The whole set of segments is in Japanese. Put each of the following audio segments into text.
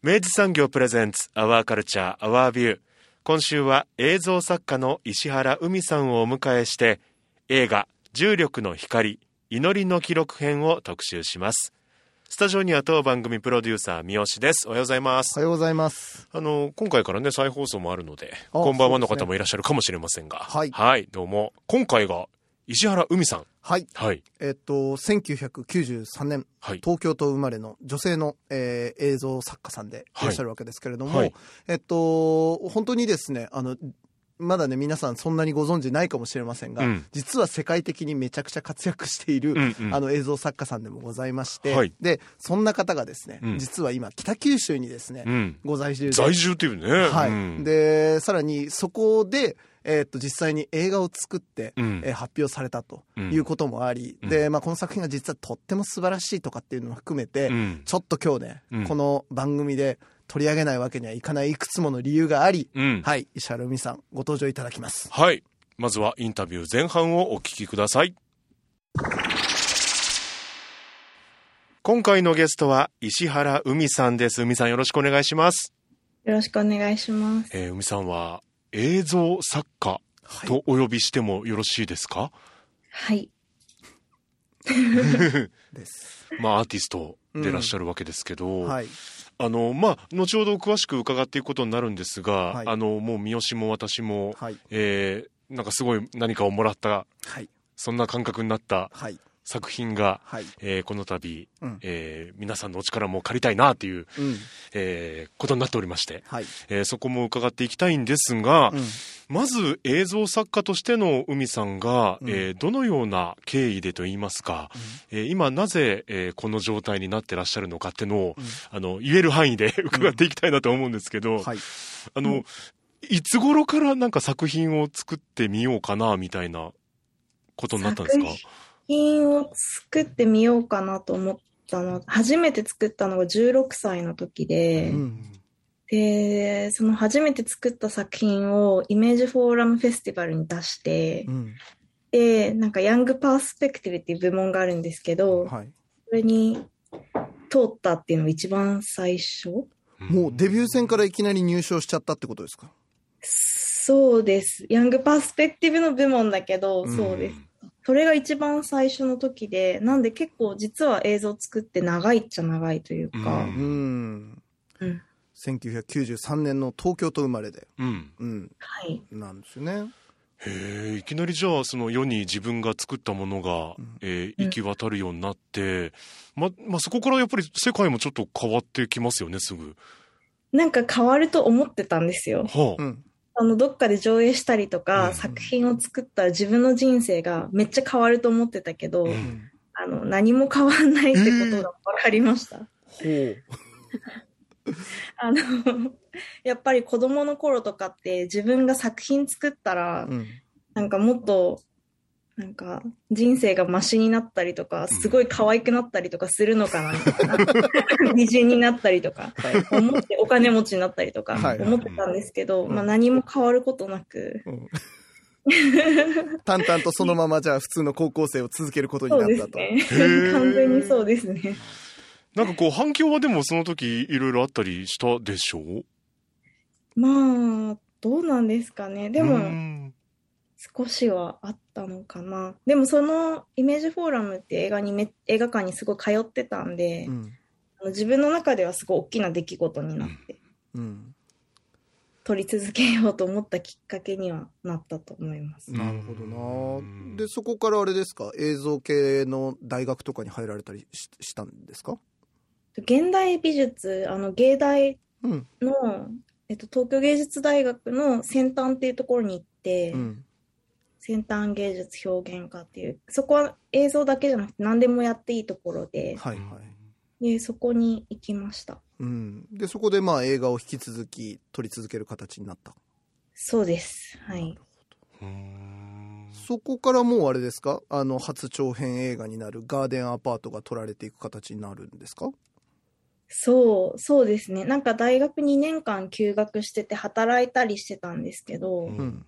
明治産業プレゼンツアワーカルチャーアワービュー今週は映像作家の石原海さんをお迎えして映画重力の光祈りの記録編を特集します。スタジオには当番組プロデューサー三好です。おはようございます。おはようございます。あの今回からね再放送もあるのであこんばんはの方もいらっしゃるかもしれませんが。はいどうも。今回が石原海さん。はい。はい。えっと1993年はい。東京都生まれの女性の、えー映像作家さんでいらっしゃるわけですけれども、はい。えっと本当にですねあのまだね皆さんそんなにご存知ないかもしれませんが、うん。実は世界的にめちゃくちゃ活躍している、うんうん。あの映像作家さんでもございまして、はい。でそんな方がですね、うん。実は今北九州にですね、うん。ご在住で。在住っていうね。はい。うん。でさらにそこで、えーっと実際に映画を作って、うん。えー発表されたとうん。いうこともあり、うん。でまあ、この作品が実はとっても素晴らしいとかっていうのも含めて、うん。ちょっと今日ね、うん。この番組で取り上げないわけにはいかないいくつもの理由があり、うん。はい石原海さんご登場いただきます。はい。まずはインタビュー前半をお聞きください。今回のゲストは石原海さんです。海さんよろしくお願いします、よろしくお願いします。えー海さんは映像作家はい。とお呼びしてもよろしいですか、はい。です。まあアーティストでいらっしゃるわけですけど、はい。あのまあ後ほど詳しく伺っていくことになるんですが、はい。あのもう三好も私も、はい。えーなんかすごい何かをもらったはい。そんな感覚になったはい作品が、はい。えーこの度、うん。えー皆さんのお力も借りたいなっていう、うん。えーことになっておりまして、はい。えーそこも伺っていきたいんですが、うん。まず映像作家としての海さんが、うん。えーどのような経緯でといいますか、えー今なぜ、えーこの状態になってらっしゃるのかっていうのを、うん。あの言える範囲で 伺っていきたいなと思うんですけど、はい。あの、いつ頃からなんか作品を作ってみようかなみたいなことになったんですか？作品を作ってみようかなと思ったの、初めて作ったのが16歳の時で、うん。で、その初めて作った作品をイメージフォーラムフェスティバルに出してう、ん。で、なんかヤングパースペクティブっていう部門があるんですけど、はい。それに通ったっていうのが一番最初。もうデビュー戦からいきなり入賞しちゃったってことですか？そうです。ヤングパースペクティブの部門だけど、うん。そうです。それが一番最初の時で、なんで結構実は映像作って長いっちゃ長いというか、ううん。うん。1993年の東京都生まれで。うん。うん。はい。なんですよね。へえいきなりじゃあその世に自分が作ったものが、うん。えー行き渡るようになって、ままあ、そこからやっぱり世界もちょっと変わってきますよねすぐ。なんか変わると思ってたんですよ。はあ。うんあの、どっかで上映したりとか、うん。作品を作ったら自分の人生がめっちゃ変わると思ってたけど、うん。あの、何も変わんないってことが分かりました。ほう。あの、やっぱり子供の頃とかって自分が作品作ったら、うん。なんかもっと、なんか人生がマシになったりとか、すごい可愛くなったりとかするのかな、みたいな。美人になったりとか、思ってお金持ちになったりとかはい思ってたんですけど、うんまあ何も変わることなく、うん 淡々とそのままじゃあ普通の高校生を続けることになったと。ねー。完全にそうですね。なんかこう反響はでもその時いろいろあったりしたでしょ？うまあ、どうなんですかね。でうも、ん少しはあったのかな。でもそのイメージフォーラムって映画にめ、映画館にすごい通ってたんで、うんあの自分の中ではすごい大きな出来事になって、うん。撮り続けようと思ったきっかけにはなったと思います。なるほどうんな。で、そこからあれですか、映像系の大学とかに入られたりししたんですか？現代美術、あの芸大うん。の、えっと、東京芸術大学の先端っていうところに行って、うん。先端芸術表現科っていう、そこは映像だけじゃなくて何でもやっていいところで、はいはい。で、そこに行きました。うん。で、そこでまあ映画を引き続き撮り続ける形になった。そうです。はい。うんそこからもうあれですか？あの、初長編映画になるガーデンアパートが撮られていく形になるんですか？そう、そうですね。なんか大学2年間休学してて働いたりしてたんですけど、うんうん。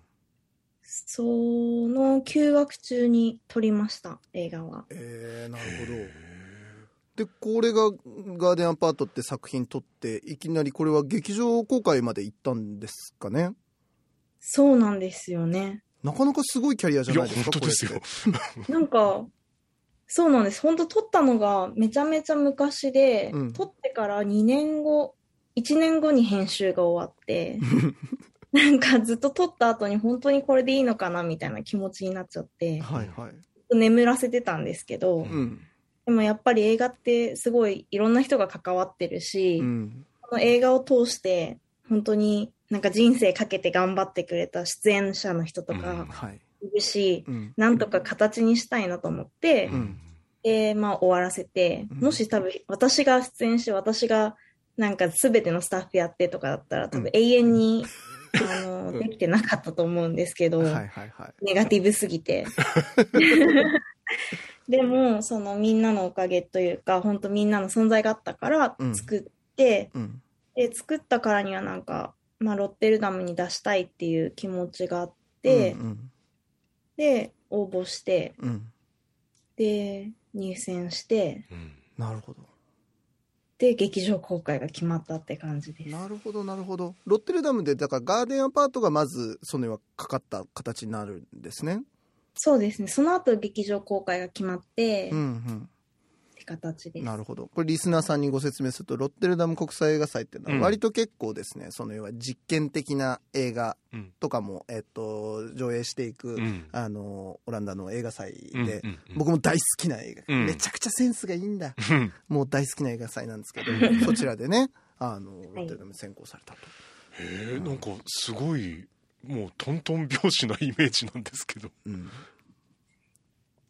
その休学中に撮りました、映画は。えー、なるほど。で、これがガーデンアパートって作品撮って、いきなりこれは劇場公開まで行ったんですかね？そうなんですよね。なかなかすごいキャリアじゃないですか本当ですよ。なんか、そうなんです。本当撮ったのがめちゃめちゃ昔で、うん撮ってから2年後、1年後に編集が終わって、なんかずっと撮った後に本当にこれでいいのかなみたいな気持ちになっちゃって、はいはい。眠らせてたんですけど、うん。でもやっぱり映画ってすごいいろんな人が関わってるし、うん。この映画を通して本当になんか人生かけて頑張ってくれた出演者の人とうんかはい。いるし、うん。なんとか形にしたいなと思って、うんで、まあ終わらせて、うんもし多分私が出演して私がなんか全てのスタッフやってとかだったら多うん分永遠に、あうんの、できてなかったと思うんですけど、はいはいはい。ネガティブすぎて。でも、そのみんなのおかげというか、本当みんなの存在があったからうん作って、うん。で、作ったからにはなんか、まあ、ロッテルダムに出したいっていう気持ちがあって、うん。で、応募して、うん。で、入選して、うんなるほど。で、劇場公開が決まったって感じです。なるほど、なるほど。ロッテルダムで、だからガーデンアパートがまず、そのはかかった形になるんですね。そうですね。その後劇場公開が決まって、うんうっん。て形です。なるほど。これリスナーさんにご説明すると、ロッテルダム国際映画祭っていうのうんは割と結構ですね、その要は実験的な映画うんとかも、えっと、上映していく、うんあの、オランダの映画祭で、うんうん僕も大好きな映画、うんめちゃくちゃセンスがいいんだ。うんもう大好きな映画祭なんですけど、そちらでね、あの、ロッテルダム選考されたと。へえなんかすごいもうトントン拍子なイメージなんですけどうん。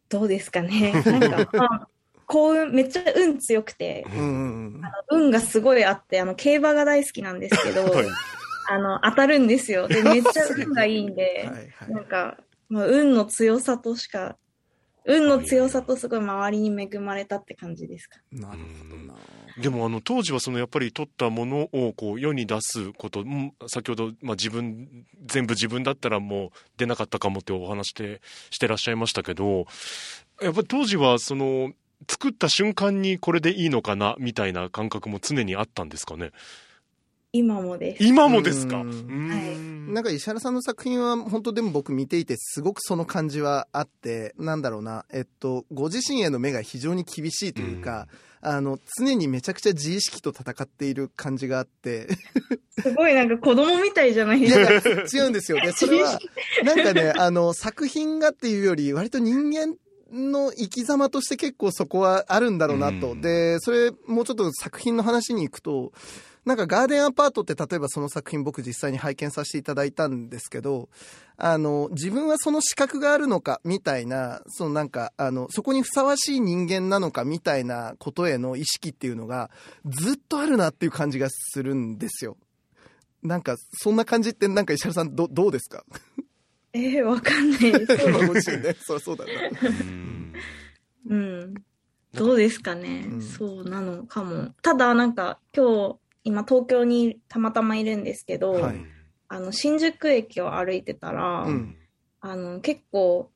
どうですかね。なんか、まあ、幸運、めっちゃ運強くて、うんうんうん。運がすごいあって、あの、競馬が大好きなんですけど、はいあの、当たるんですよ。で、めっちゃ運がいいんで、はいはい。なんか、まあ、運の強さとしか、運の強さとすごい周りに恵まれたって感じですか。なるほどな。でもあの当時はそのやっぱり撮ったものをこう世に出すことうん先ほど、まあ、自分全部自分だったらもう出なかったかもってお話してしてらっしゃいましたけどやっぱり当時はその作った瞬間にこれでいいのかなみたいな感覚も常にあったんですかね？今もです。今もですか？うん。うん。なんか石原さんの作品は本当でも僕見ていてすごくその感じはあって、なんだろうな、えっと、ご自身への目が非常に厳しいというか、あの、常にめちゃくちゃ自意識と戦っている感じがあって、すごいなんか子供みたいじゃないいですか。違うんですよ。で、それは、なんかね、あの、作品がっていうより、割と人間の生き様として結構そこはあるんだろうなと。うんで、それ、もうちょっと作品の話に行くと、なんかガーデンアパートって例えばその作品僕実際に拝見させていただいたんですけど、あの、自分はその資格があるのかみたいな、そのなんか、あの、そこにふさわしい人間なのかみたいなことへの意識っていうのがずっとあるなっていう感じがするんですよ。なんか、そんな感じって、なんか石原さん、ど、どうですか？えー、わかんないです。まあご自身ね。そう、そうだな。うんうん。どうですかね、うんそうなのかも。ただなんか今日、今東京にたまたまいるんですけど、はいあの、新宿駅を歩いてたら、うんあの、結構、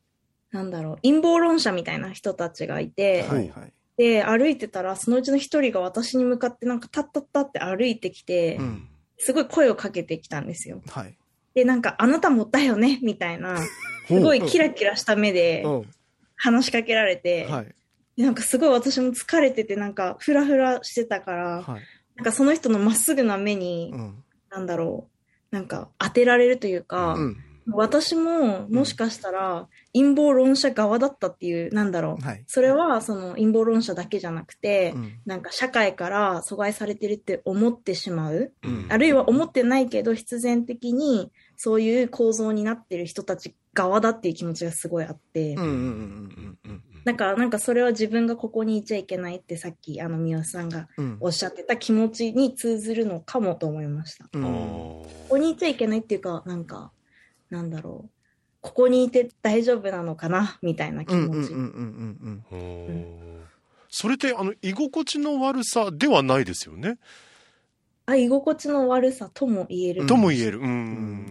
なんだろう、陰謀論者みたいな人たちがいて、はいはい。で、歩いてたら、そのうちの一人が私に向かってなんか、タッタッタって歩いてきて、うんすごい声をかけてきたんですよ。はい。で、なんか、あなたもだよね？みたいな、すごいキラキラした目でうん。話しかけられて、はい。でなんかすごい私も疲れてて、なんかフラフラしてたから、はい。なんかその人のまっすぐな目に、うん。なんだろう、なんか当てられるというか、うん。私ももしかしたら陰謀論者側だったっていう、なんだろう。はい。それはその陰謀論者だけじゃなくて、うん。なんか社会から阻害されてるって思ってしまう。うんあるいは思ってないけど必然的にそういう構造になってる人たち側だっていう気持ちがすごいあって、うんうんうんうんうんだからなんかそれは自分がここにいちゃいけないってさっきあの三好さんがうん。おっしゃってた気持ちに通ずるのかもと思いました。うん。ここにいちゃいけないっていうか、なんか、なんだろう。ここにいて大丈夫なのかなみたいな気持ち。うんうんうんうんうんおーそれってあの居心地の悪さではないですよね、あ、居心地の悪さとも言える。うんとも言える。うん、ん。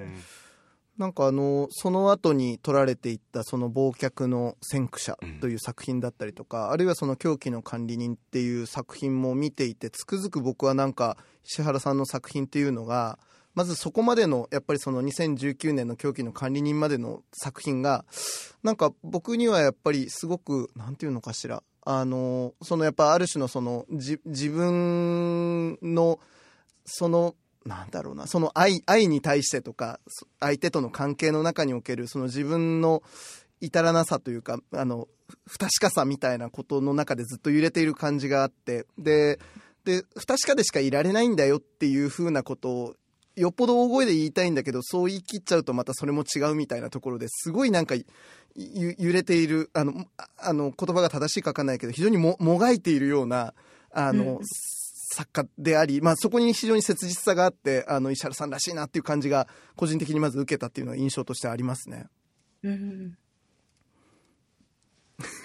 なんかあのその後に撮られていったその忘却の先駆者という作品だったりとか、あるいはその狂気の管理人っていう作品も見ていてつくづく僕はなんか石原さんの作品っていうのがまずそこまでのやっぱりその2019年の狂気の管理人までの作品がなんか僕にはやっぱりすごくなんていうのかしら。あのそのやっぱある種のそのじ自分のそのなんだろうなその愛愛に対してとか相手との関係の中におけるその自分の至らなさというかあの不確かさみたいなことの中でずっと揺れている感じがあってでで不確かでしかいられないんだよっていうふうなことをよっぽど大声で言いたいんだけどそう言い切っちゃうとまたそれも違うみたいなところですごいなんか揺れているあのあの言葉が正しいか分かんないけど非常にももがいているようなあの、うん。作家であり、まあ、そこに非常に切実さがあってあの石原さんらしいなっていう感じが個人的にまず受けたっていうのは印象としてありますね。うん。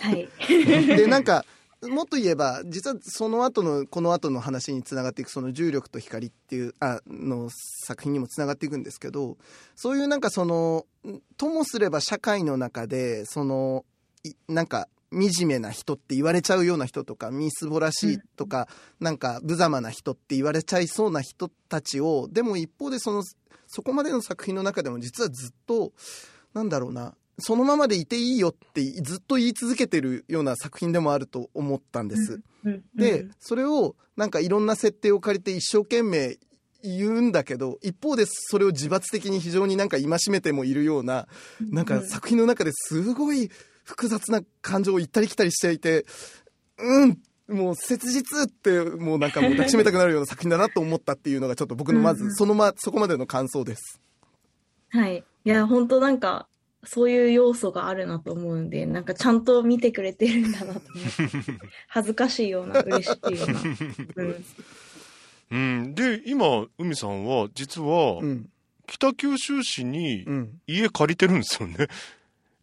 はい。でなんかもっと言えば実はその後のこの後の話につながっていくその重力と光っていうあの作品にもつながっていくんですけどそういうなんかそのともすれば社会の中でそのいなんか惨めな人って言われちゃうような人とかみすぼらしいとか、なんか無様な人って言われちゃいそうな人たちをでも一方でそのそこまでの作品の中でも実はずっとなんだろうなそのままでいていいよってずっと言い続けてるような作品でもあると思ったんです。うん。で、それをなんかいろんな設定を借りて一生懸命言うんだけど一方でそれを自発的に非常になんか戒めてもいるようななんか作品の中ですごい複雑な感情を行ったり来たりしていてうんもう切実ってもうなんかもう抱きしめたくなるような作品だなと思ったっていうのがちょっと僕のまずうんうんそのまそこまでの感想です。はい。いや、本当なんか、そういう要素があるなと思うんで、なんかちゃんと見てくれてるんだなと思って、恥ずかしいような、嬉しいような。うん。うん、で今海さんは実はうん北九州市にうん家借りてるんですよね、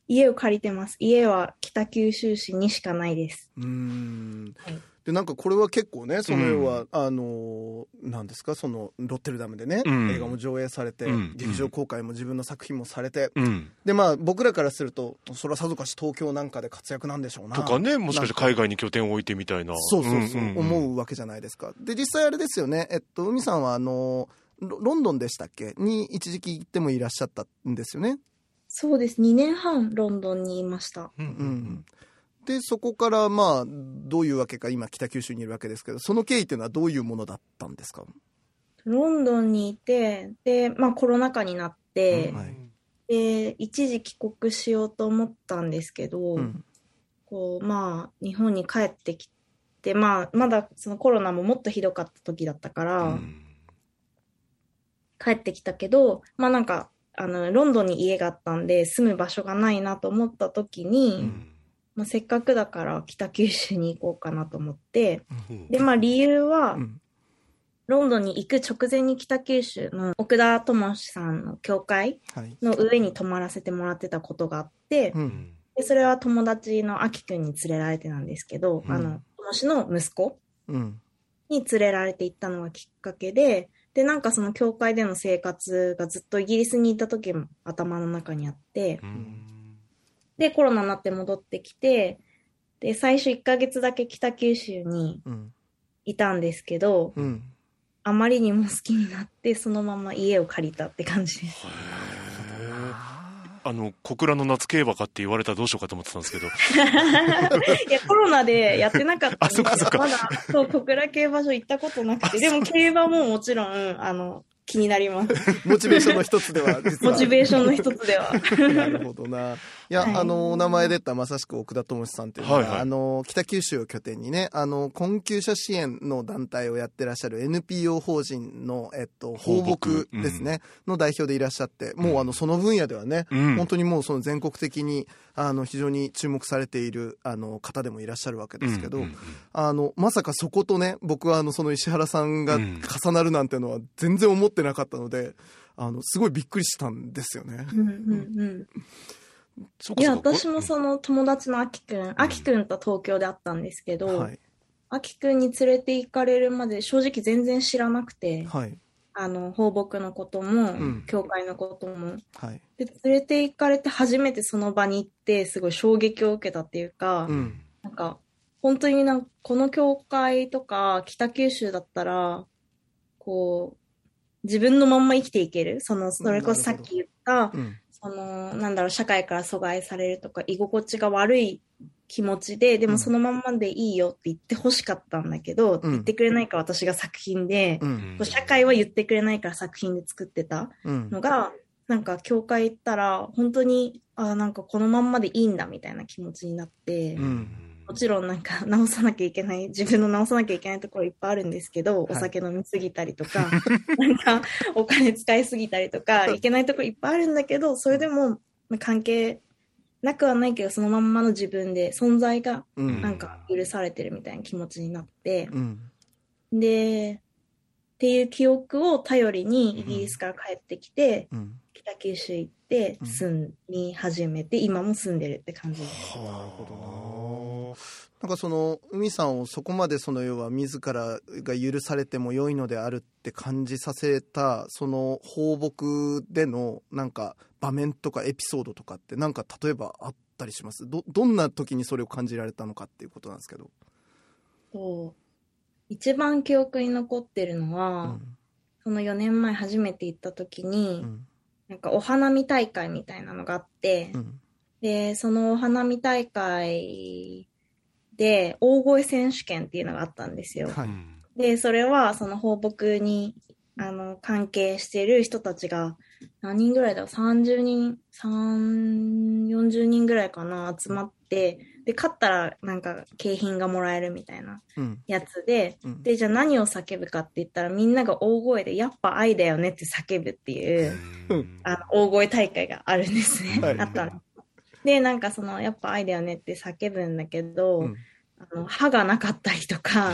家を借りてます。家は北九州市にしかないです。うーん。はい。でなんかこれは結構ねそのうん要は、あのなんですか？そのロッテルダムでね、うん。映画も上映されて、うん。劇場公開も自分の作品もされて、うん、でまあ僕らからするとそれはさぞかし東京なんかで活躍なんでしょうな。とかねもしかして海外に拠点を置いてみたいな。そうそうそう、んんん。思うわけじゃないですか。で実際あれですよね。えっと海さんはあのロロンドンでしたっけ？に一時期行ってもいらっしゃったんですよねそうです。2年半ロンドンにいました。うんうんでそこからまあどういうわけか今北九州にいるわけですけどその経緯っていうのはどういうものだったんですか、ロンドンにいて、で、まあコロナ禍になって、はい。で、一時帰国しようと思ったんですけど、うん。こう、まあ、日本に帰ってきて、まあ、まだそのコロナももっとひどかった時だったから、うん。帰ってきたけど、まあなんか、あの、ロンドンに家があったんで、住む場所がないなと思った時に、うん。まあ、せっかくだから北九州に行こうかなと思って、うん。で、まあ理由は、うん。ロンドンに行く直前に北九州の奥田智さんの教会はい。の上に泊まらせてもらってたことがあって、ううん。んでそれは友達のあきくんに連れられてなんですけど、うん。あの、友氏の息子うん。に連れられて行ったのがきっかけで、で、なんかその教会での生活がずっとイギリスにいた時も頭の中にあって、うん。で、コロナになって戻ってきて、で、最初1ヶ月だけ北九州にうん。いたんですけど、うん。あまりにも好きになって、そのまま家を借りたって感じです。あの小倉の夏競馬かって言われたらどうしようかと思ってたんですけど いや、コロナでやってなかったんで、あそっかそっかまだ、そう、小倉競馬場行ったことなくて、でも競馬ももちろん、あの、気になります。モチベーションの一つでは、実は。モチベーションの一つでは。なるほどな。いや、はい。あの、お名前出たまさしく奥田智さんっていうのは、はいはい。あの、北九州を拠点にね、あの、困窮者支援の団体をやってらっしゃる NPO 法人の、えっと、放牧ですね、の代表でいらっしゃって、もうあの、その分野ではね、うん。本当にもうその全国的に、あの、非常に注目されている、あの、方でもいらっしゃるわけですけど、うんうんうん。あの、まさかそことね、僕はあの、その石原さんがうん。重なるなんてのは全然思ってなかったので、あの、すごいびっくりしたんですよね。うんうんうん。いや、私もその友達のあきくん、あきくんと東京で会ったんですけど、はい。あきくんに連れて行かれるまで正直全然知らなくて、はい。あの、放牧のことも、ん教会のことも。はい。で、連れて行かれて初めてその場に行って、すごい衝撃を受けたっていうか、うん。なんか、本当になんか、この教会とか、北九州だったら、こう、自分のまんま生きていける。その、それこそさっき言った、うん。その、なんだろう、社会から阻害されるとか、居心地が悪い気持ちで、でうんもそのまんまでいいよって言って欲しかったんだけど、うん言ってくれないから私が作品で、うん。社会は言ってくれないから作品で作ってたうん。のが、なんか教会行ったら、本当に、あなんかこのまんまでいいんだみたいな気持ちになって、うん。もちろんなんか 直さなきゃいけない、自分の直さなきゃいけないところいっぱいあるんですけど、はいお酒飲みすぎたりとか、なんかお金使いすぎたりとか、いけないところいっぱいあるんだけど、それでもまあ関係なくはないけど、そのまんまの自分で存在がうん。なんか許されてるみたいな気持ちになって、うん。で、っていう記憶を頼りにイギリスから帰ってきて、うん。北九州行ってうん住み始めて、今も住んでるって感じです。なるほどな。なんかその海さんをそこまでその要は自らが許されても良いのであるって感じさせたその放牧でのなんか場面とかエピソードとかってなんか例えばあったりします？どどんな時にそれを感じられたのかっていうことなんですけど。一番記憶に残ってるのは、うんその4年前初めて行った時に、うんなんかお花見大会みたいなのがあって、うんで、そのお花見大会で大声選手権っていうのがあったんですよ。はいで、それはその放牧にあの関係してる人たちが何人ぐらいだろう ?30 人、3、40人ぐらいかな集まって、で、勝ったらなんか景品がもらえるみたいなうん。やつで、うん。で、じゃあ何を叫ぶかって言ったらみんなが大声でやっぱ愛だよねって叫ぶっていう、うんあの、大声大会があるんですね。はい。あったの。で、なんかその、やっぱ愛だよねって叫ぶんだけど、うん。あの歯がなかったりとか、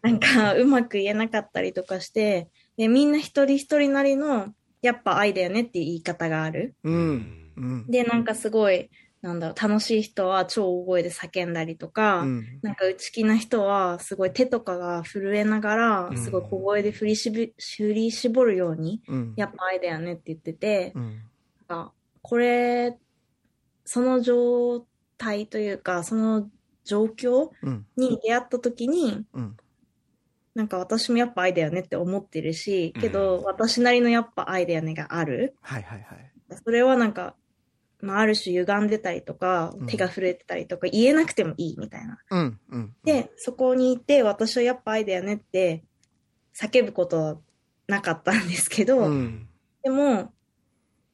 なんかうまく言えなかったりとかして、で、みんな一人一人なりの、やっぱ愛だよねっていう言い方がある。うん。うん。で、なんかすごい、なんだろう、楽しい人は超大声で叫んだりとか、うん。なんか内気な人はすごい手とかが震えながらう、ん。すごい小声で振りしび振り絞るように、うん。やっぱ愛だよねって言ってて、うん。なんかこれ、その状態というか、その状況うん。に出会った時に、うん。なんか私もやっぱ愛だよねって思ってるし、けど私なりのやっぱ愛だよねがある。はいはいはい。それはなんか、まあ、ある種歪んでたりとかうん、手が震えてたりとか、言えなくてもいいみたいな。うんうんで、そこにいて、私はやっぱ愛だよねって叫ぶことはなかったんですけど、うん。でも、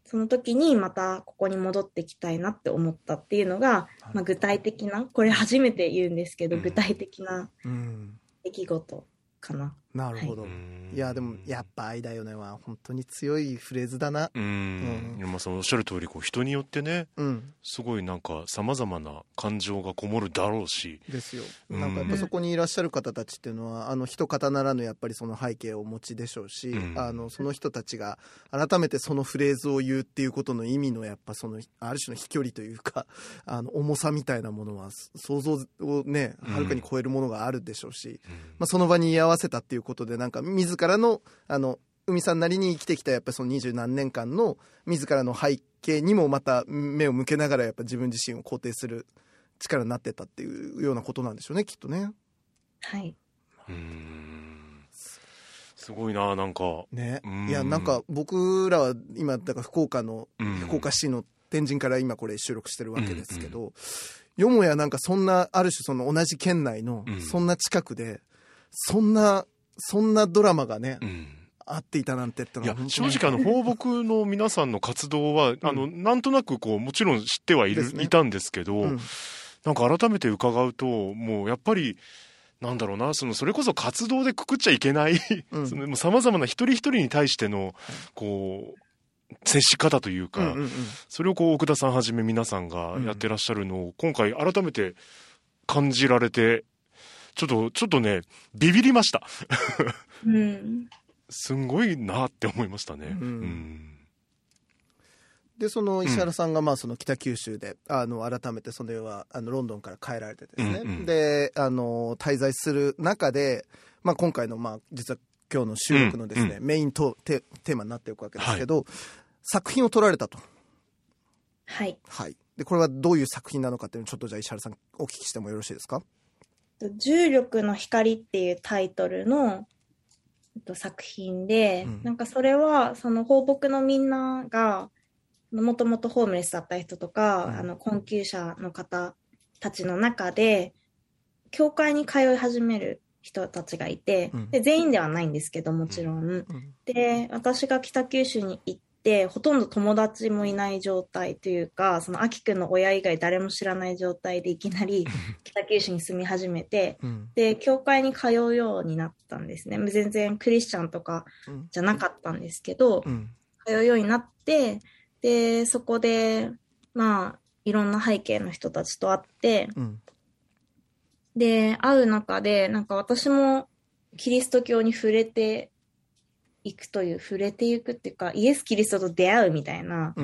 その時にまたここに戻ってきたいなって思ったっていうのが、まあ、具体的な、これ初めて言うんですけど、うん。具体的なうん。出来事かな。なるほど、い。やでもやっぱ愛だよねは本当に強いフレーズだな。うん、うん。そのおっしゃる通りこう人によってねうん。すごいなんかさまざまな感情がこもるだろうし。ですよ。うん。なんかやっぱそこにいらっしゃる方たちっていうのはあの一方ならぬやっぱりその背景をお持ちでしょうし、うん。あのその人たちが改めてそのフレーズを言うっていうことの意味のやっぱそのある種の飛距離というか あの重さみたいなものは想像をねはるかに超えるものがあるでしょうし、まあ、その場に居合わせたっていうことでなんか自らのあの海さんなりに生きてきたやっぱりその二十何年間の自らの背景にもまた目を向けながらやっぱ自分自身を肯定する力になってったっていうようなことなんでしょうねきっとね。はい。うんすごいななんか。ね。うん。いやなんか僕らは今だから福岡のうん。福岡市の天神から今これ収録してるわけですけど、よもやなんかそんな、ある種その同じ県内のうん、そんな近くで、そんな、そんなドラマがね、うん。あっていたなんてってのいや正直あの放牧の皆さんの活動は、あのなんとなくこうもちろん知ってはいる、ね。いたんですけど、うん。なんか改めて伺うともうやっぱりなんだろうなそのそれこそ活動でくくっちゃいけないうん。さまざまな一人一人に対してのこう接し方というか、うんうんうん。それをこう奥田さんはじめ皆さんがやってらっしゃるのを今回改めて感じられてちょっとちょっとねビビりました。うん。すんごいなって思いましたね。うん。うん。でその石原さんがまあその北九州で、あの改めてそれはあのロンドンから帰られてですね、うんうん。であの滞在する中で、まあ、今回のまあ実は今日の収録のですね、うメインとテテーマになっていくわけですけど、作品を撮られたと、はい。はい、でこれはどういう作品なのかっていうのをちょっとじゃあ石原さんお聞きしてもよろしいですか？重力の光っていうタイトルのえっと作品で、うん。なんかそれはその放牧のみんながもともとホームレスだった人とか、うん。あの困窮者の方たちの中で教会に通い始める人たちがいて、うん。で全員ではないんですけどもちろん。で私が北九州に行ってほとんど友達もいない状態というかそのあきくんの親以外誰も知らない状態でいきなり 北九州に住み始めてうん。で教会に通うようになったんですね。全然クリスチャンとかうん。じゃなかったんですけどうん。通うようになってでそこでまあいろんな背景の人たちと会ってうん。で会う中でなんか私もキリスト教に触れていくという触れていくっていうかイエス・キリストと出会うみたいな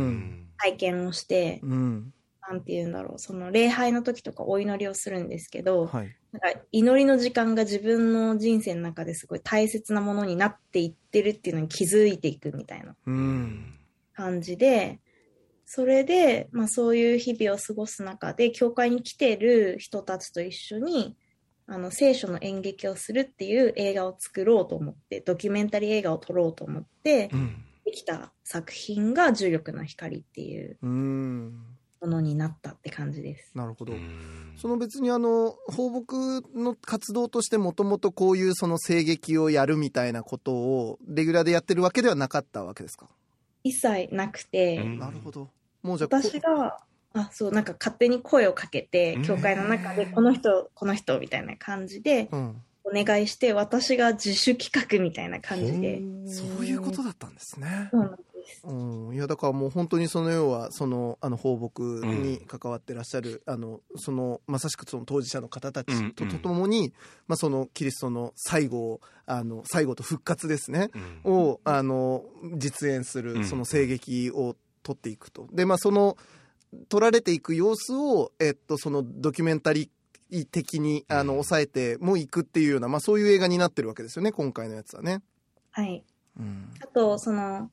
体験をして、うん。なんて言うんだろうその礼拝の時とかお祈りをするんですけど、はい。なんか祈りの時間が自分の人生の中ですごい大切なものになっていってるっていうのに気づいていくみたいなうん。感じで、それで、まあそういう日々を過ごす中で、教会に来てる人たちと一緒に、あの、聖書の演劇をするっていう映画を作ろうと思って、ドキュメンタリー映画を撮ろうと思ってう、ん。できた作品が重力の光っていううん。ものになったって感じです。なるほど、うん。その別にあの放牧の活動としてもともとこういうその声劇をやるみたいなことをレギュラーでやってるわけではなかったわけですか、一切なくて、うん。なるほど。もうじゃ私が、あ、そう、なんか勝手に声をかけてうん、教会の中で、この人、この人みたいな感じで、うん、お願いして、私が自主企画みたいな感じで。そういうことだったんですね。そうなんです。うん、いやだからもう本当にその要はそのあの放牧に関わってらっしゃる、あのそのまさしくその当事者の方たちと,、うんうんともに、まあ、そのキリストの最後をあの最後と復活ですね、うんをあの実演すうんるその声劇を撮っていくと。でまあその撮られていく様子を、えっと、そのドキュメンタリー的にあのうん抑えてもいくっていうような、まあ、そういう映画になってるわけですよね今回のやつはね。はい。うん。あと、その、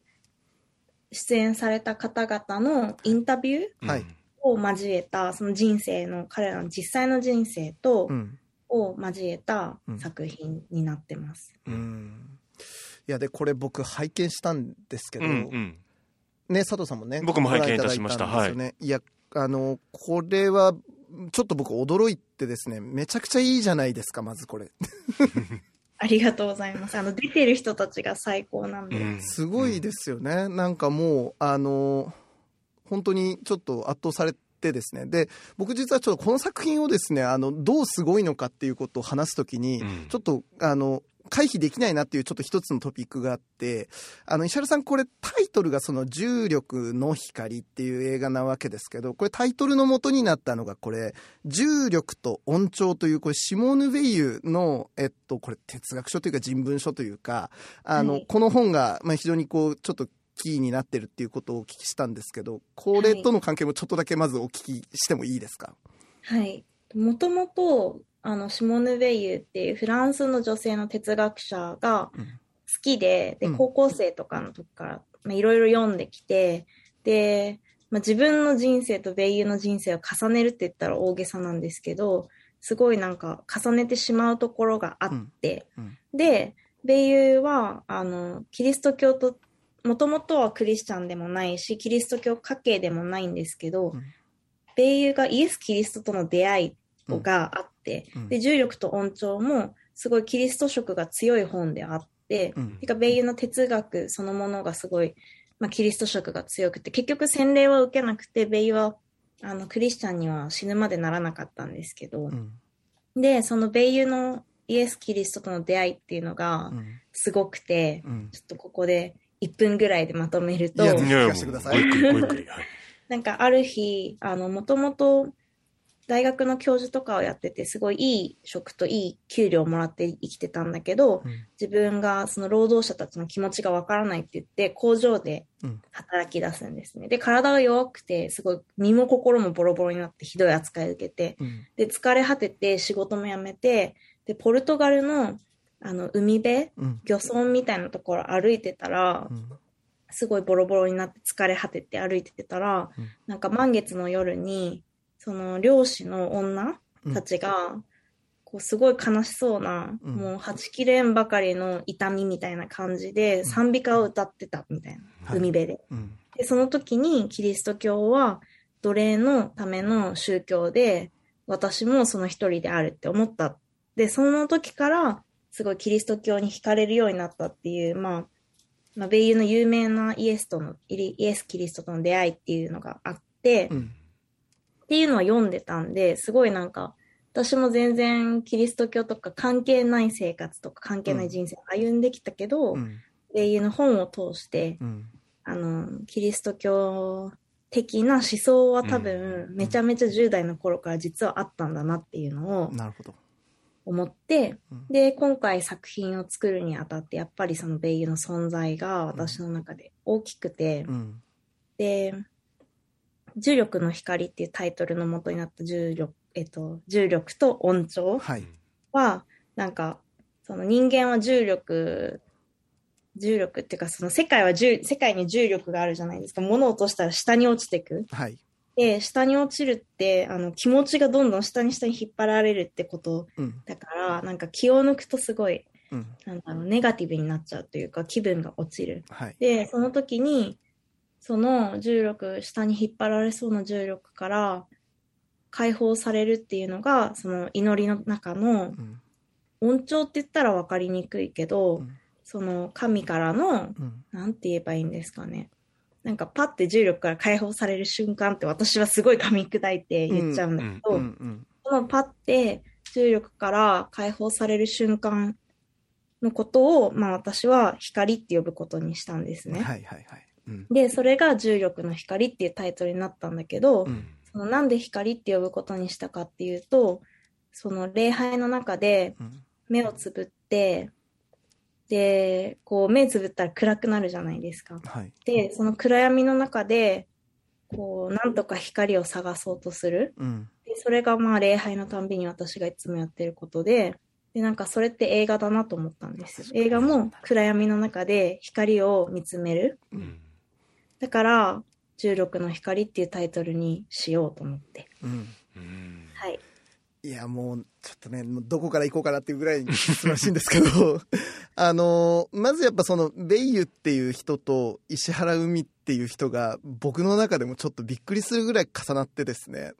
出演された方々のインタビューはい。を交えた、その人生の、彼らの実際の人生と、うん。を交えたうん。作品になってます。うん。いやでこれ僕拝見したんですけど、うんうんね佐藤さんもね僕も拝見いたしました。ご覧いただいたんですよね。いやあのこれはちょっと僕驚いてですねめちゃくちゃいいじゃないですかまずこれ。ありがとうございます。あの、出てる人たちが最高なんで。うん。すごいですよね、なんかもうあの本当にちょっと圧倒されてですね。で僕実はちょっとこの作品をですねあのどうすごいのかっていうことを話すときに、うん。ちょっとあの回避できないなっていうちょっと一つのトピックがあってあの石原さんこれタイトルがその重力の光っていう映画なわけですけどこれタイトルの元になったのがこれ重力と音調というこれシモーヌ・ヴェイユのえっとこれ哲学書というか人文書というかあの、はい。この本がまあ非常にこうちょっとキーになってるっていうことをお聞きしたんですけどこれとの関係もちょっとだけまずお聞きしてもいいですか、はい。もともと、あの、シモヌ・ベイユっていうフランスの女性の哲学者がうん。好きで、で、うん。高校生とかの時から、まあ、いろいろ読んできて、で、まあ、自分の人生とベイユの人生を重ねるって言ったら大げさなんですけど、すごいなんか重ねてしまうところがあって、うん。で、ベイユは、あの、キリスト教ともともとはクリスチャンでもないし、キリスト教家系でもないんですけど、うん。米友がイエス・キリストとの出会いがあって、うん。で、重力と音調もすごいキリスト色が強い本であって、うん。てか、米友の哲学そのものがすごい、まあ、キリスト色が強くて、結局洗礼は受けなくて、米友は、あの、クリスチャンには死ぬまでならなかったんですけど、うん。で、その米友のイエス・キリストとの出会いっていうのがうん。すごくて、うん。ちょっとここで1分ぐらいでまとめるとい、やぜひいや聞かなんかある日、あの、もともと大学の教授とかをやってて、すごいいい職といい給料をもらって生きてたんだけど、うん。自分がその労働者たちの気持ちがわからないって言って、工場でうん。働き出すんですね。で、体が弱くて、すごい身も心もボロボロになってひどい扱いを受けて、うん。で、疲れ果てて仕事も辞めて、で、ポルトガルの、あの、海辺、うん。漁村みたいなところ歩いてたら、うん。すごいボロボロになって疲れ果てて歩いてたら、うん。なんか満月の夜に、その漁師の女たちが、こうすごい悲しそうな、うん。もうはちきれんばかりの痛みみたいな感じで賛美歌を歌ってたみたいな、はい。海辺で。うん。で、その時にキリスト教は奴隷のための宗教で、私もその一人であるって思った。で、その時から、すごいキリスト教に惹かれるようになったっていう、まあ、まあ、米友の有名なイエスとの、イエス・キリストとの出会いっていうのがあって、うん。っていうのは読んでたんで、すごいなんか、私も全然キリスト教とか関係ない生活とか関係ない人生を歩んできたけど、うん。米友の本を通して、うん。あの、キリスト教的な思想は多う分、めちゃめちゃ10代の頃から実はあったんだなっていうのをなるほど思ってうん、で、今回作品を作るにあたって、やっぱりそのベイユの存在が私の中で大きくて、うんで、重力の光っていうタイトルの元になった重力、えっと、重力と音調はいは、なんか、その人間は重力、重力っていうか、その世界は重、世界に重力があるじゃないですか。物を落としたら下に落ちてく。はいで、下に落ちるって、あの、気持ちがどんどん下に下に引っ張られるってことうん。だから、なんか気を抜くとすごい、うん。なんだろう、ネガティブになっちゃうというか、気分が落ちる。はい。で、その時に、その重力、下に引っ張られそうな重力から解放されるっていうのが、その祈りの中のうん。音調って言ったら分かりにくいけど、うん。その神からの、うん。なんて言えばいいんですかね。なんかパッて重力から解放される瞬間って私はすごい噛み砕いて言っちゃうんだけど、そのパッて重力から解放される瞬間のことを、まあ私は光って呼ぶことにしたんですうんね。はいはいはい。うん。で、それが重力の光っていうタイトルになったんだけど、うん。そのなんで光って呼ぶことにしたかっていうと、その礼拝の中でうん。目をつぶって、で、こう目つぶったら暗くなるじゃないですか。はいで、その暗闇の中で、こう、なんとか光を探そうとする。うんで、それがまあ礼拝のたんびに私がいつもやってることで、で、なんかそれって映画だなと思ったんですよ。映画も暗闇の中で光を見つめる。うんだから、重力の光っていうタイトルにしようと思って。うんうんはい。いや、もう、ちょっとね、もうどこから行こうかなっていうぐらい素晴らしいんですけど、あの、まずやっぱその、ベイユっていう人と石原海っていう人が、僕の中でもちょっとびっくりするぐらい重なってですね、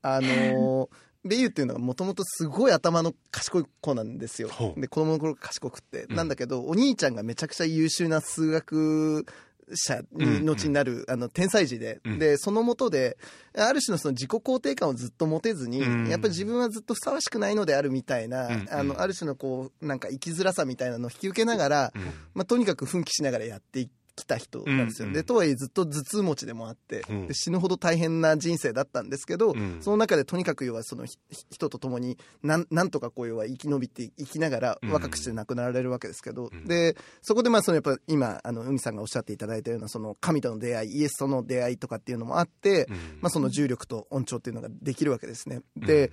あの、ベイユっていうのはもともとすごい頭の賢い子なんですよ。で、子供の頃賢くって。うん。なんだけど、お兄ちゃんがめちゃくちゃ優秀な数学者にうん後になる、あの、天才児で、うん。で、そのもとで、ある種のその自己肯定感をずっと持てずに、うん。やっぱり自分はずっとふさわしくないのであるみたいな、うんあの、ある種のこう、なんか生きづらさみたいなのを引き受けながら、うん。まあ、とにかく奮起しながらやってきた人なんですよ。うん。で、とはいえずっと頭痛持ちでもあって、うん。で死ぬほど大変な人生だったんですけど、うん。その中でとにかく要はそのひ人と共になんなんとかこう要は生き延びていきながらうん。若くして亡くなられるわけですけど、うん。でそこでまあそのやっぱ今あの海さんがおっしゃっていただいたようなその神との出会いイエスとの出会いとかっていうのもあって、うん。まあ、その重力と音調っていうのができるわけですね。で、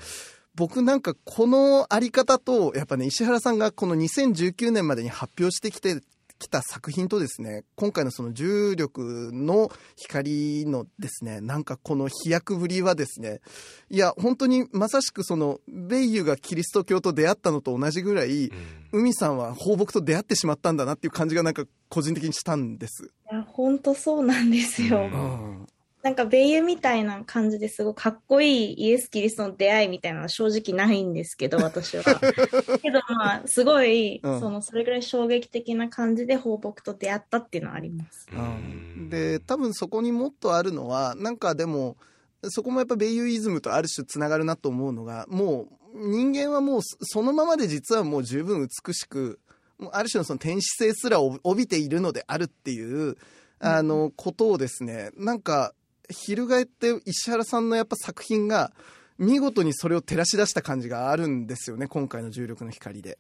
僕なんかこのあり方とやっぱね石原さんがこの2019年までに発表してきてきた作品とですね、今回のその重力の光のですね、なんかこの飛躍ぶりはですね、いや、本当にまさしくその、ベイユがキリスト教と出会ったのと同じぐらい、海さんは放牧と出会ってしまったんだなっていう感じがなんか個人的にしたんです。いや、ほんとそうなんですよ。うんなんか、ベイユみたいな感じですごいかっこいいイエス・キリストの出会いみたいなのは正直ないんですけど、私は。けどまあ、すごい、うんその、それぐらい衝撃的な感じで放牧と出会ったっていうのはあります。うんで多分そこにもっとあるのはなんかでもそこもやっぱベイユイズムとある種つながるなと思うのがもう人間はもうそそのままで実はもう十分美しくもうある種のその天使性すら帯帯びているのであるっていうあのことをですねなんか翻って石原さんのやっぱ作品が見事にそれを照らし出した感じがあるんですよね今回の重力の光で。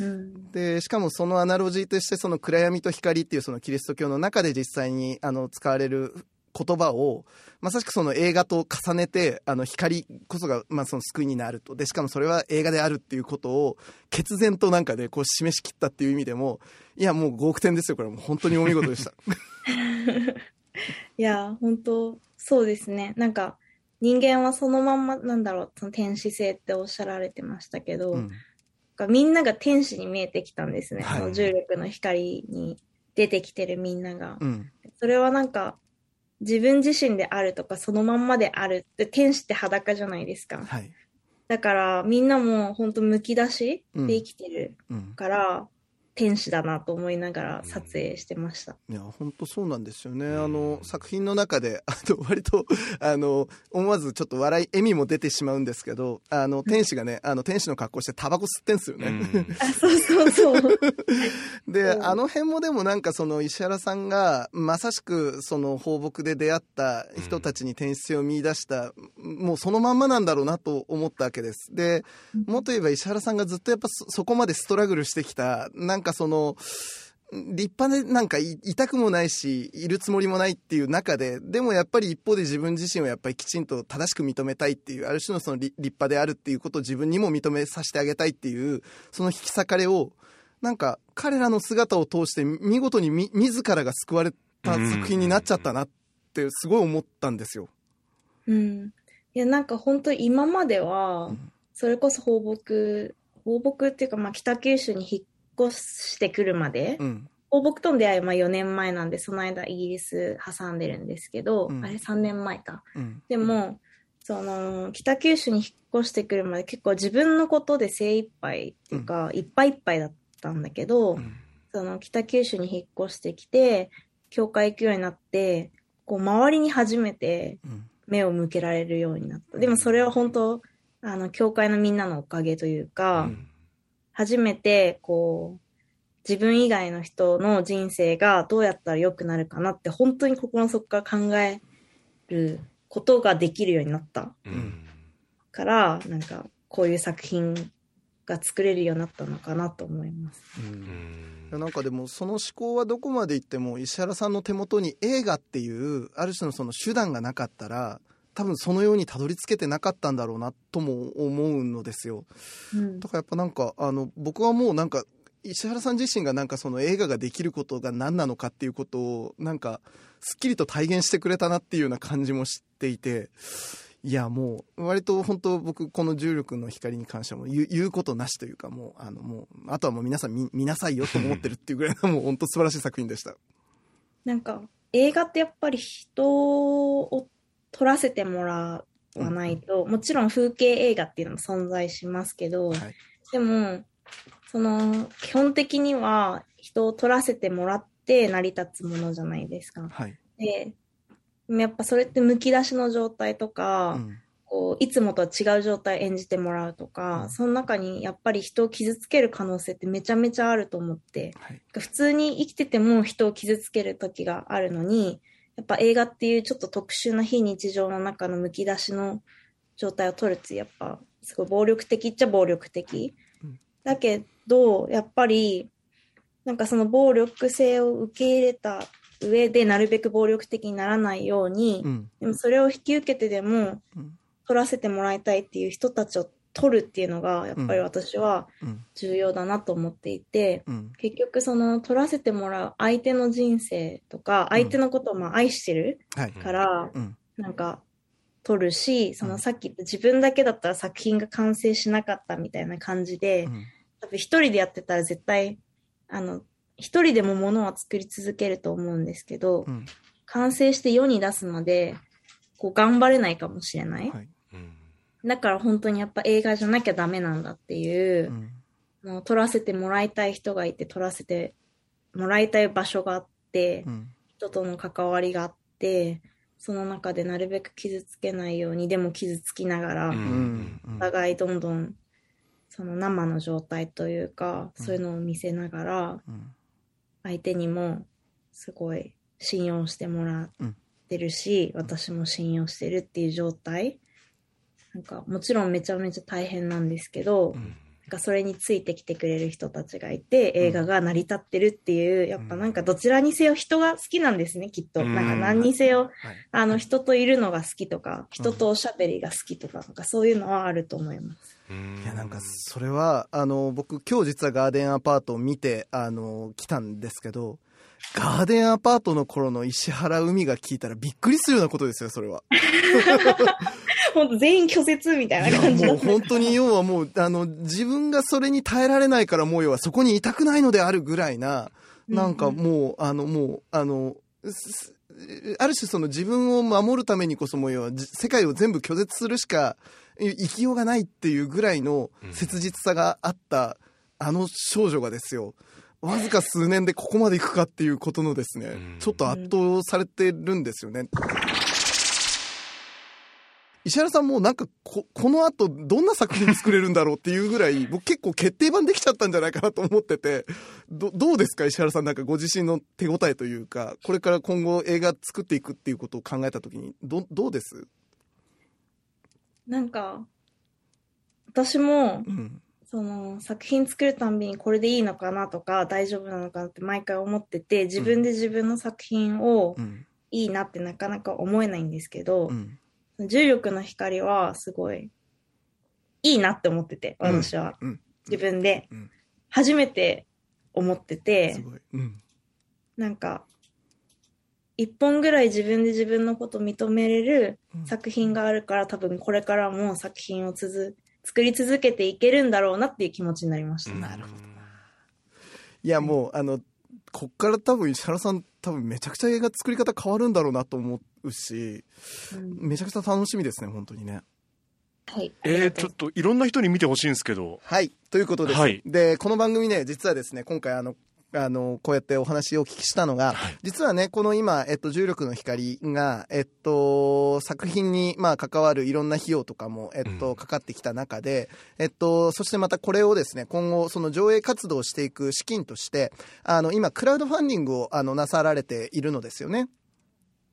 うん。でしかもそのアナロジーとしてその暗闇と光っていうそのキリスト教の中で実際にあの使われる言葉をまさしくその映画と重ねてあの光こそがまあその救いになるとでしかもそれは映画であるっていうことを決然となんかでこう示しきったっていう意味でもいやもう5億点ですよこれはもう本当にお見事でした。いや、本当そうですね。なんか、人間はそのまんま、なんだろう、その天使性っておっしゃられてましたけど、うんみんなが天使に見えてきたんですね。はいその重力の光に出てきてるみんなが。うんそれはなんか、自分自身であるとか、そのまんまであるって、天使って裸じゃないですか。はいだから、みんなも本当むき出しで生きてるうん、から、天使だなと思いながら撮影してました。いや本当そうなんですよね、あの作品の中で あの割とあの思わずちょっと笑い笑みも出てしまうんですけどあの天使がねあの天使の格好してタバコ吸ってんすよね、あ、そうそうそう。でうん。あの辺もでもなんかその石原さんがまさしくその放牧で出会った人たちに天使性を見出した、もうそのまんまなんだろうなと思ったわけです。でもっと言えば石原さんがずっとやっぱそそこまでストラグルしてきたなんかその立派でなんかい痛くもないしいるつもりもないっていう中ででもやっぱり一方で自分自身をやっぱりきちんと正しく認めたいっていうある種のその立立派であるっていうことを自分にも認めさせてあげたいっていうその引き裂かれをなんか彼らの姿を通して見事にみ自らが救われた作品になっちゃったなってすごい思ったんですよ。うん。いや、なんか本当今まではうん、それこそ放牧、放牧っていうか、まあ北九州に引っ越してくるまで、うん。放牧との出会いはまあ4年前なんで、その間イギリス挟んでるんですけど、うん。あれ3年前か。うん。でも、その、北九州に引っ越してくるまで結構自分のことで精一杯っていうか、いっぱいいっぱいだったんだけど、うん。その北九州に引っ越してきて、教会行くようになって、こう周りに初めてうん。目を向けられるようになった。でもそれは本当、あの、教会のみんなのおかげというか、うん初めて、こう、自分以外の人の人生がどうやったら良くなるかなって、本当に心の底から考えることができるようになったうんから、なんか、こういう作品が作れるようになったのかなと思います。うんなんかでもその思考はどこまでいっても石原さんの手元に映画っていうある種のその手段がなかったら多分そのようにたどり着けてなかったんだろうなとも思うのですようんだからやっぱなんかあの僕はもうなんか石原さん自身がなんかその映画ができることが何なのかっていうことをなんかすっきりと体現してくれたなっていうような感じもしていていやもう割と本当僕この重力の光に関してはもう言う言うことなしというかもうあのもうあとはもう皆さん見見なさいよと思ってるっていうぐらいのもう本当素晴らしい作品でした。なんか、映画ってやっぱり人を撮らせてもらわないと、もちろん風景映画っていうのも存在しますけど、はい。でも、その、基本的には人を撮らせてもらって成り立つものじゃないですか。はい。で、やっぱそれってむき出しの状態とか、うん。こういつもとは違う状態演じてもらうとか、うん。その中にやっぱり人を傷つける可能性ってめちゃめちゃあると思って、はい。普通に生きてても人を傷つける時があるのに、やっぱ映画っていうちょっと特殊な非日常の中のむき出しの状態を撮るってやっぱすごい暴力的っちゃ暴力的。うん。だけど、やっぱりなんかその暴力性を受け入れた上でなるべく暴力的にならないように、うん。でもそれを引き受けてでもうん。撮らせてもらいたいっていう人たちを取るっていうのが、やっぱり私はうん。重要だなと思っていて、うん。結局その取らせてもらう相手の人生とか、相手のことをまあ愛してるはい。から、うん。なんか、取るし、そうのんさっき自分だけだったら作品が完成しなかったみたいな感じで、うん多分一人でやってたら絶対、あの、一人でも物は作り続けると思うんですけど、うん。完成して世に出すまで、こう頑張れないかもしれない。はい。うんだから本当にやっぱ映画じゃなきゃダメなんだっていうう、ん。もう撮らせてもらいたい人がいて、撮らせてもらいたい場所があって、うん。人との関わりがあって、その中でなるべく傷つけないように、でも傷つきながら、うんうん。お互いどんどん、その生の状態というか、そういうのを見せながら、うん。相手にもすごい信用してもらってるし、私も信用してるっていう状態。なんか、もちろんめちゃめちゃ大変なんですけど、うんなんかそれについてきてくれる人たちがいて、映画が成り立ってるっていう、やっぱなんかどちらにせよ人が好きなんですね、きっと。うんなんか何にせよ、はい。あの人といるのが好きとか、人とおしゃべりが好きとか、なんかそういうのはあると思います。うんいやなんかそれはあの僕今日実はガーデンアパートを見てあの来たんですけどガーデンアパートの頃の石原海が聞いたらびっくりするようなことですよそれは。本当全員拒絶みたいな感じだった。もう本当に要はもうあの自分がそれに耐えられないからもう要はそこにいたくないのであるぐらいななんかもうあのもうあのすある種その自分を守るためにこそもう要はじ世界を全部拒絶するしかい生きようがないっていうぐらいの切実さがあったあの少女がですよわずか数年でここまでいくかっていうことのですねうんちょっと圧倒されてるんですよね。石原さんもなんかここの後どんな作品作れるんだろうっていうぐらい僕結構決定版できちゃったんじゃないかなと思っててどどうですか？石原さんなんかご自身の手応えというかこれから今後映画作っていくっていうことを考えた時にどどうです、なんか、私もう、ん。その作品作るたんびにこれでいいのかなとか大丈夫なのかなって毎回思ってて自分で自分の作品をうん。いいなってなかなか思えないんですけどう、ん重力の光はすごいいいなって思ってて私は。うん。自分で。うん。初めて思ってて。すごい、うん。なんか一本ぐらい自分で自分のこと認めれるうん。作品があるから多分これからも作品をつづ作り続けていけるんだろうなっていう気持ちになりました。なるほどいやもうあのこっから多分石原さん多分めちゃくちゃ映画作り方変わるんだろうなと思うしうん。めちゃくちゃ楽しみですね本当にね。はい。えー、ちょっといろんな人に見てほしいんですけど。はい。ということです、はい。でこの番組ね実はですね今回あのあのこうやってお話をお聞きしたのが、はい実はねこの今、えっと、重力の光が、えっと、作品に、まあ、関わるいろんな費用とかも、えっとうんかかってきた中で、えっと、そしてまたこれをですね今後その上映活動をしていく資金としてあの今クラウドファンディングをあのなさられているのですよね。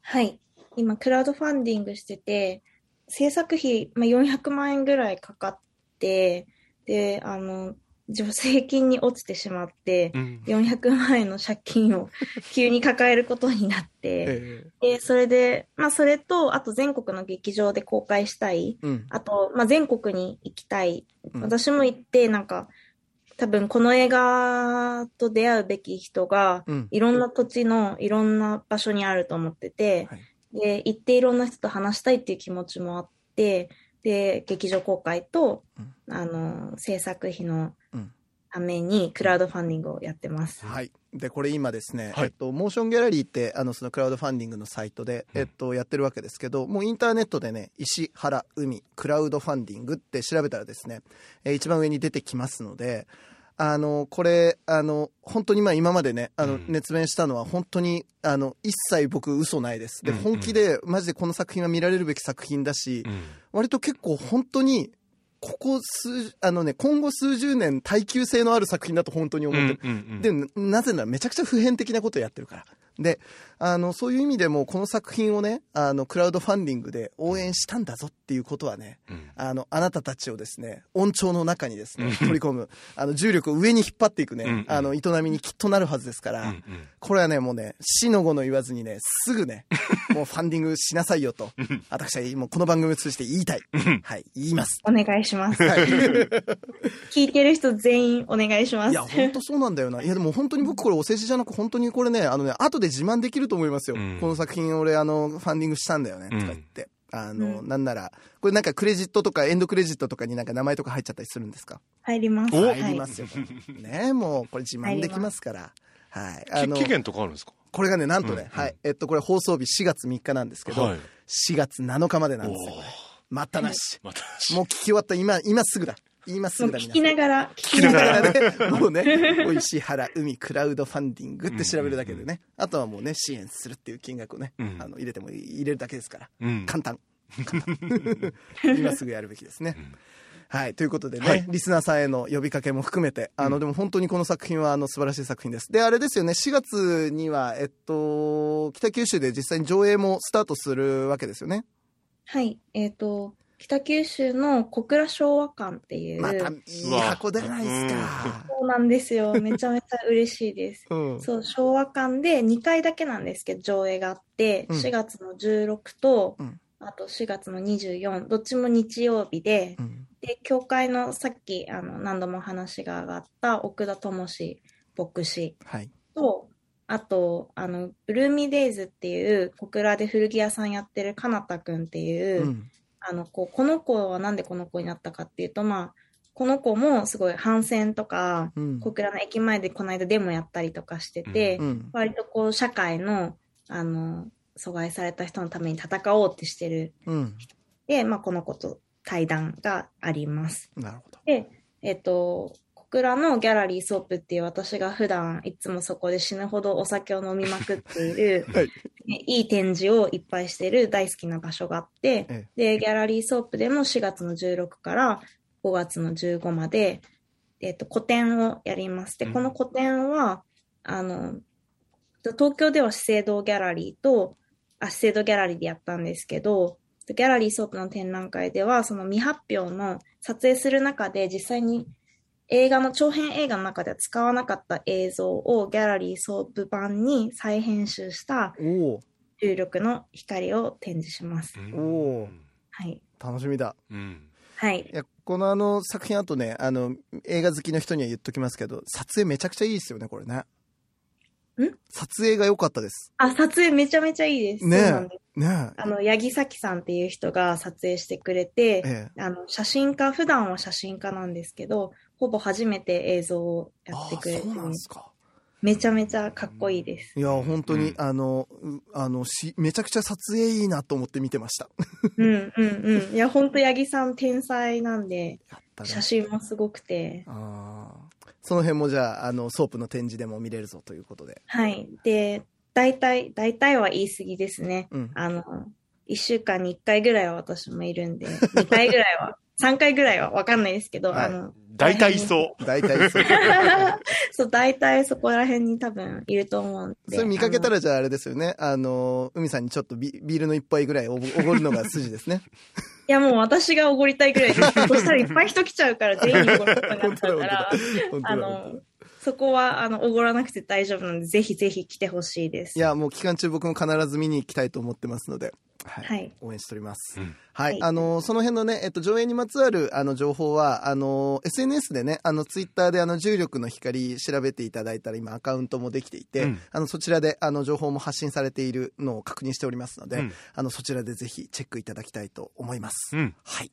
はい。今、クラウドファンディングしてて、制作費、まあ、400万円ぐらいかかって、で、あの、助成金に落ちてしまって、うん。400万円の借金を 急に抱えることになって、えで、それで、まあ、それと、あと全国の劇場で公開したい、えうん。あと、まあ、全国に行きたい。うん。私も行って、なんか、多分この映画と出会うべき人が、うん。いろんな土地のいろんな場所にあると思ってて、はい。で、行っていろんな人と話したいっていう気持ちもあって、で、劇場公開と、うん。あの、制作費のうんためにクラウドファンディングをやってます。はい、でこれ今ですね、はい。えっと、モーションギャラリーってあのそのクラウドファンディングのサイトで、えっと、やってるわけですけどもうインターネットでね石原海クラウドファンディングって調べたらですね、えー一番上に出てきますのであのこれあの本当にまあ今までねあのうん。熱弁したのは本当にあの一切僕嘘ないです。で本気でマジでこの作品は見られるべき作品だし、うん。割と結構本当にここ数あのね今後数十年耐久性のある作品だと本当に思ってる。うんうんうん。でななぜならめちゃくちゃ普遍的なことをやってるからであのそういう意味でもこの作品をねあのクラウドファンディングで応援したんだぞっていうことはねうんあのあなたたちをですね音調の中にですねうん取り込むあの重力を上に引っ張っていくね、うんうんあの営みにきっとなるはずですから、うんうんこれはねもうね死の語の言わずにねすぐね もうファンディングしなさいよと、私はもうこの番組を通じて言いたい。はい、言います。お願いします。はい。聞いてる人全員お願いします。いや、本当そうなんだよな。いや、でも本当に僕これお世辞じゃなく、本当にこれね、あのね、後で自慢できると思いますよ。うんこの作品俺、あの、ファンディングしたんだよね、とか言って。あの、うんなんなら、これなんかクレジットとかエンドクレジットとかになんか名前とか入っちゃったりするんですか？入ります。入りますよ。ねもうこれ自慢できますから。はい。あのき期、限とかあるんですか？これがね、なんとね、うんはい。えっと、これ放送日4月3日なんですけど、はい4月7日までなんですよ、これおー。待ったなし。またもう聞き終わった今、今すぐだ。今すもうぐだ。聞きながら、聞きながらね、もうね、お石原海クラウドファンディングって調べるだけでね、あとはもうね、支援するっていう金額をね、うんあの入れても入れるだけですから、うん簡単。簡単今すぐやるべきですね。はい。ということでね、はいリスナーさんへの呼びかけも含めて、あの、でも本当にこの作品は、あの、素晴らしい作品です。で、あれですよね、4月には、えっと、北九州で実際に上映もスタートするわけですよね。はい。えっ、と、北九州の小倉昭和館っていう、また、いい箱じゃないですか。そうなんですよ。めちゃめちゃ嬉しいです。うん。そう、昭和館で2回だけなんですけど、上映があって、うん4月の16と、うんあと4月の24、どっちも日曜日で、うんで、教会のさっき、あの、何度も話が上がった奥田智史牧師はい。と、あと、あの、ブルーミーデイズっていう小倉で古着屋さんやってるかなたくんっていう、うん。あの、こう、この子はなんでこの子になったかっていうと、まあ、この子もすごい反戦とか、うん。小倉の駅前でこの間デモやったりとかしてて、うん。割とこう、社会の、あの、阻害された人のために戦おうってしてる。うん。で、まあ、この子と対談があります。なるほど。で、えっと、小倉のギャラリーソープっていう私が普段いつもそこで死ぬほどお酒を飲みまくっている、はい。いい展示をいっぱいしてる大好きな場所があって、えで、ギャラリーソープでも4月の16から5月の15まで、えっと、個展をやります。で、うんこの個展は、あの、東京では資生堂ギャラリーと、あ、資生堂ギャラリーでやったんですけど、ギャラリーソープの展覧会では、その未発表の撮影する中で実際に映画の長編映画の中では使わなかった映像をギャラリーソープ版に再編集した重力の光を展示します。おおはい。楽しみだ。うんはいい。や、このあの作品あとね、あの、映画好きの人には言っときますけど、撮影めちゃくちゃいいですよね、これね。ん？撮影が良かったです。あ、撮影めちゃめちゃいいです。ねえ。ねあの、八木咲さんっていう人が撮影してくれて、え。ええ。あの、写真家、普段は写真家なんですけど、ほぼ初めて映像をやってくれてそうなんですか。めちゃめちゃかっこいいです。いや、本当に、うんあの、うあの、し、めちゃくちゃ撮影いいなと思って見てました。うんうんうん。いや、ほんと八木さん天才なんで、写真もすごくて。ああ。その辺もじゃあ、あの、ソープの展示でも見れるぞということで。はい。で、大体、大体は言い過ぎですね。うん。あの、一週間に一回ぐらいは私もいるんで、二回ぐらいは、三回ぐらいはわかんないですけど、はいあの、大体いそう大体そう。そう、大体そこら辺に多分いると思うんで。それ見かけたらじゃああれですよね。あの、海さんにちょっとビビールの一杯ぐらいおごるのが筋ですね。いや、もう私がおごりたいぐらいです。そしたらいっぱい人来ちゃうから、全員におごることになっちゃうから、あの、そこは、あの、おごらなくて大丈夫なので、ぜひぜひ来てほしいです。いや、もう期間中僕も必ず見に行きたいと思ってますので、はい。はい応援しております。うんはい。はいあの、その辺のね、えっと、上映にまつわる、あの、情報は、あの、SNS でね、あの、ツイッターで、あの、重力の光調べていただいたら、今、アカウントもできていて、うんあの、そちらで、あの、情報も発信されているのを確認しておりますので、うんあの、そちらでぜひチェックいただきたいと思います。うんはい。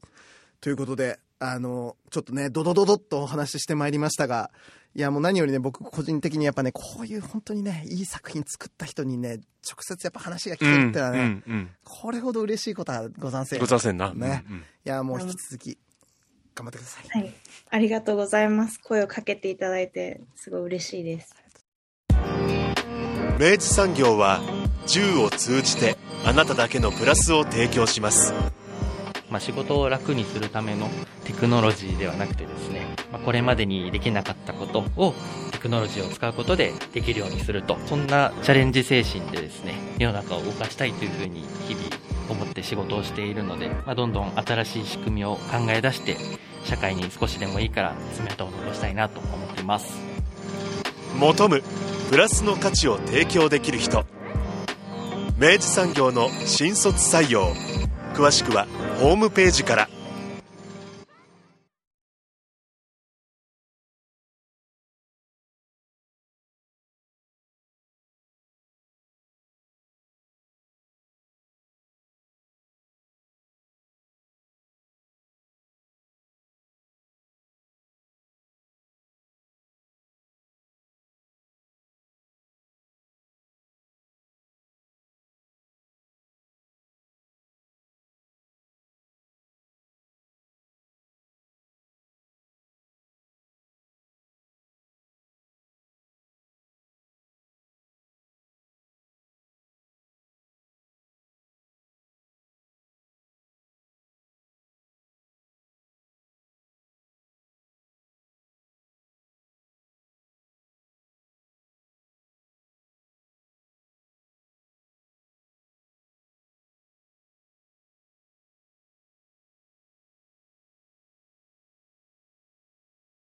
ということで、あの、ちょっとね、ドドドドっとお話ししてまいりましたが、いや、もう何よりね、僕個人的にやっぱね、こういう本当にね、いい作品作った人にね、直接やっぱ話が聞けるってのはね、うんうんこれほど嬉しいことはござんせん。ございませんなねうんうんいや、もう引き続き、頑張ってください。はい。ありがとうございます。声をかけていただいて、すごい嬉しいです。明治産業は銃を通じてあなただけのプラスを提供しますまあ、仕事を楽にするためのテクノロジーではなくてですね、まあ、これまでにできなかったことをテクノロジーを使うことでできるようにするとそんなチャレンジ精神でですね世の中を動かしたいというふうに日々思って仕事をしているので、まあ、どんどん新しい仕組みを考え出して社会に少しでもいいから爪痕を残したいなと思っています。求むプラスの価値を提供できる人。明治産業の新卒採用。詳しくはホームページから。